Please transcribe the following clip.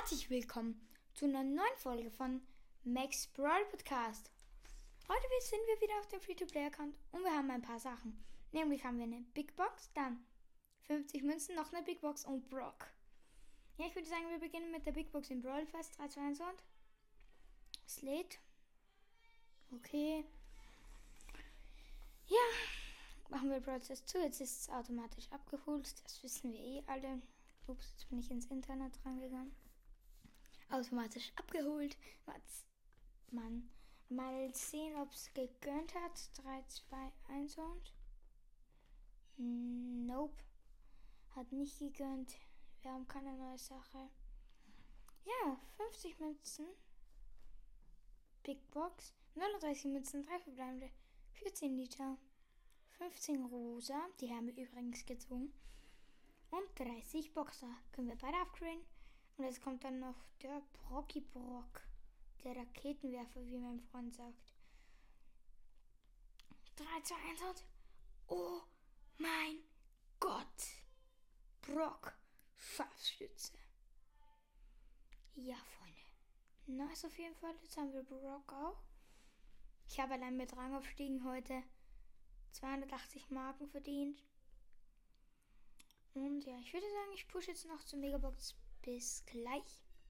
Herzlich willkommen zu einer neuen Folge von Max Brawl Podcast. Heute sind wir wieder auf dem Free-to-Play-Account und wir haben ein paar Sachen. Nämlich haben wir eine Big Box, dann 50 Münzen, noch eine Big Box und Brock. Ja, ich würde sagen, wir beginnen mit der Big Box in Brawl Fest 3, 2, 1 und Slate. Okay. Ja, machen wir Prozess zu. Jetzt ist es automatisch abgeholt. Das wissen wir eh alle. Ups, jetzt bin ich ins Internet rangegangen. Automatisch abgeholt. Mann. Mal sehen, ob es gegönnt hat. 3, 2, 1 und. Nope. Hat nicht gegönnt. Wir haben keine neue Sache. Ja, 50 Münzen. Big Box. 39 Münzen, 3 verbleibende. 14 Liter. 15 rosa. Die haben wir übrigens gezogen. Und 30 Boxer. Können wir beide upgraden. Und jetzt kommt dann noch der Brocky Brock. Der Raketenwerfer, wie mein Freund sagt. 3, 2, 1 und. Oh mein Gott. Brock. Scharfschütze. Ja, Freunde. Nice auf jeden Fall. Jetzt haben wir Brock auch. Ich habe allein mit Rangaufstiegen heute 280 Marken verdient. Und ja, ich würde sagen, ich pushe jetzt noch zur Megabox. Bis gleich.